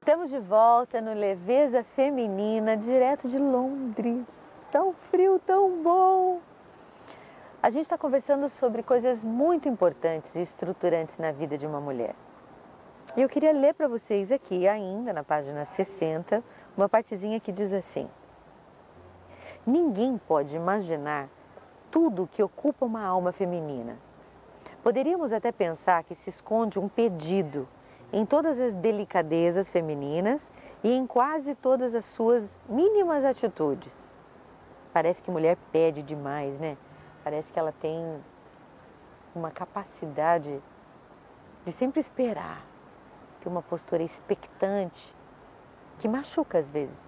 Estamos de volta no Leveza Feminina, direto de Londres. Tão frio, tão bom! A gente está conversando sobre coisas muito importantes e estruturantes na vida de uma mulher. E eu queria ler para vocês aqui, ainda na página 60, uma partezinha que diz assim: Ninguém pode imaginar tudo que ocupa uma alma feminina. Poderíamos até pensar que se esconde um pedido em todas as delicadezas femininas e em quase todas as suas mínimas atitudes. Parece que mulher pede demais, né? Parece que ela tem uma capacidade de sempre esperar, ter uma postura expectante que machuca às vezes.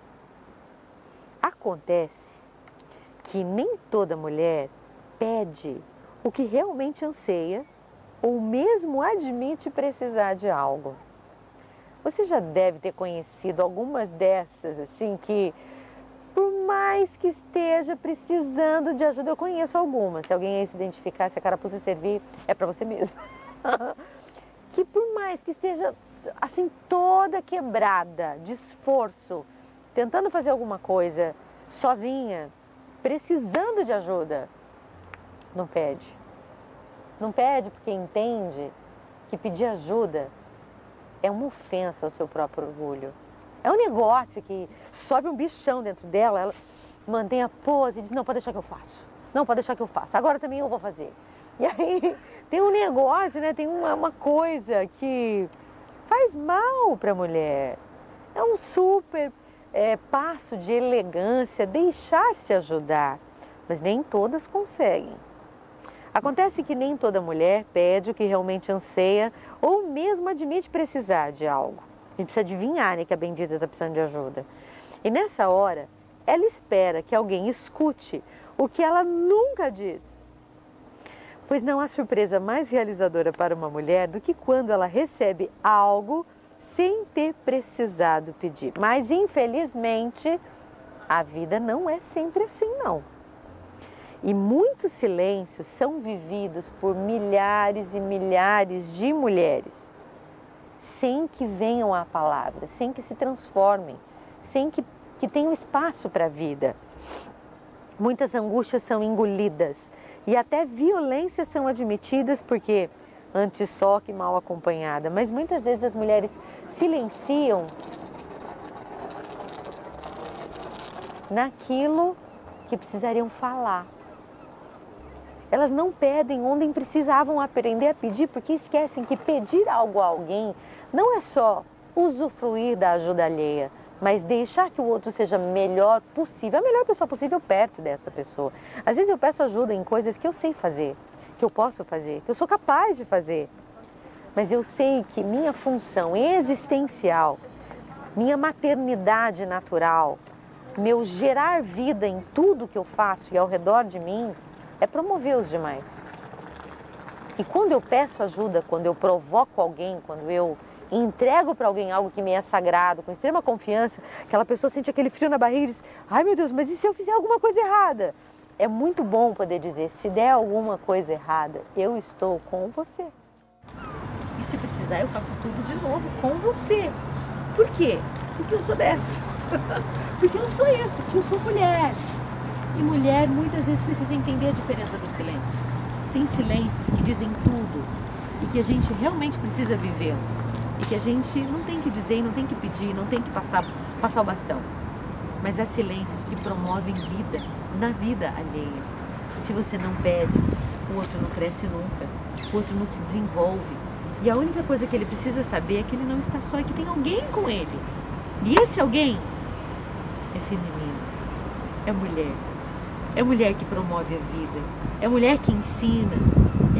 Acontece que nem toda mulher pede o que realmente anseia ou mesmo admite precisar de algo. Você já deve ter conhecido algumas dessas, assim, que por mais que esteja precisando de ajuda, eu conheço algumas. Se alguém aí se identificar, se a carapuça servir, é para você mesmo. que por mais que esteja assim toda quebrada, de esforço, tentando fazer alguma coisa sozinha, precisando de ajuda, não pede. Não pede porque entende que pedir ajuda é uma ofensa ao seu próprio orgulho. É um negócio que sobe um bichão dentro dela, ela mantém a pose e diz, não, pode deixar que eu faço. Não, pode deixar que eu faço. Agora também eu vou fazer. E aí tem um negócio, né? Tem uma, uma coisa que faz mal para a mulher. É um super é, passo de elegância deixar-se ajudar, mas nem todas conseguem. Acontece que nem toda mulher pede o que realmente anseia ou mesmo admite precisar de algo. A gente precisa adivinhar né, que a bendita está precisando de ajuda. E nessa hora, ela espera que alguém escute o que ela nunca diz. Pois não há surpresa mais realizadora para uma mulher do que quando ela recebe algo sem ter precisado pedir. Mas infelizmente, a vida não é sempre assim, não. E muitos silêncios são vividos por milhares e milhares de mulheres, sem que venham à palavra, sem que se transformem, sem que, que tenham espaço para a vida. Muitas angústias são engolidas e até violências são admitidas porque antes só que mal acompanhada, mas muitas vezes as mulheres silenciam naquilo que precisariam falar. Elas não pedem onde precisavam aprender a pedir, porque esquecem que pedir algo a alguém não é só usufruir da ajuda alheia, mas deixar que o outro seja melhor possível, a melhor pessoa possível perto dessa pessoa. Às vezes eu peço ajuda em coisas que eu sei fazer, que eu posso fazer, que eu sou capaz de fazer. Mas eu sei que minha função existencial, minha maternidade natural, meu gerar vida em tudo que eu faço e ao redor de mim, é promover os demais. E quando eu peço ajuda, quando eu provoco alguém, quando eu entrego para alguém algo que me é sagrado, com extrema confiança, aquela pessoa sente aquele frio na barriga e diz: ai meu Deus, mas e se eu fizer alguma coisa errada? É muito bom poder dizer: se der alguma coisa errada, eu estou com você. E se precisar, eu faço tudo de novo com você. Por quê? Porque eu sou dessas. porque eu sou isso, porque eu sou mulher. E mulher muitas vezes precisa entender a diferença do silêncio. Tem silêncios que dizem tudo e que a gente realmente precisa vivê-los. E que a gente não tem que dizer, não tem que pedir, não tem que passar, passar o bastão. Mas há silêncios que promovem vida na vida alheia. E se você não pede, o outro não cresce nunca, o outro não se desenvolve. E a única coisa que ele precisa saber é que ele não está só e que tem alguém com ele. E esse alguém é feminino, é mulher. É mulher que promove a vida. É mulher que ensina.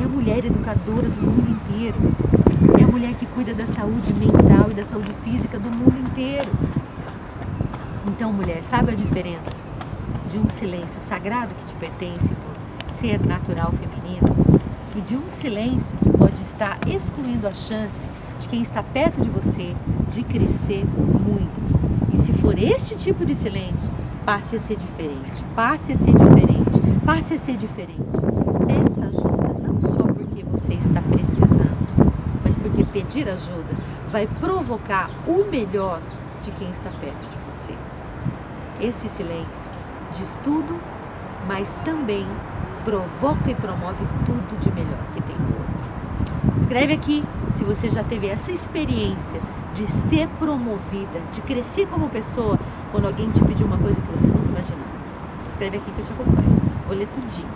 É a mulher educadora do mundo inteiro. É a mulher que cuida da saúde mental e da saúde física do mundo inteiro. Então, mulher, sabe a diferença de um silêncio sagrado que te pertence por ser natural feminino e de um silêncio que pode estar excluindo a chance de quem está perto de você de crescer muito. E se for este tipo de silêncio, passe a ser diferente, passe a ser diferente, passe a ser diferente. Peça ajuda não só porque você está precisando pedir ajuda vai provocar o melhor de quem está perto de você. Esse silêncio diz tudo, mas também provoca e promove tudo de melhor que tem no outro. Escreve aqui se você já teve essa experiência de ser promovida, de crescer como pessoa quando alguém te pediu uma coisa que você nunca imaginava. Escreve aqui que eu te acompanho. Vou ler tudinho.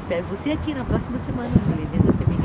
Espero você aqui na próxima semana no Beleza Feminina.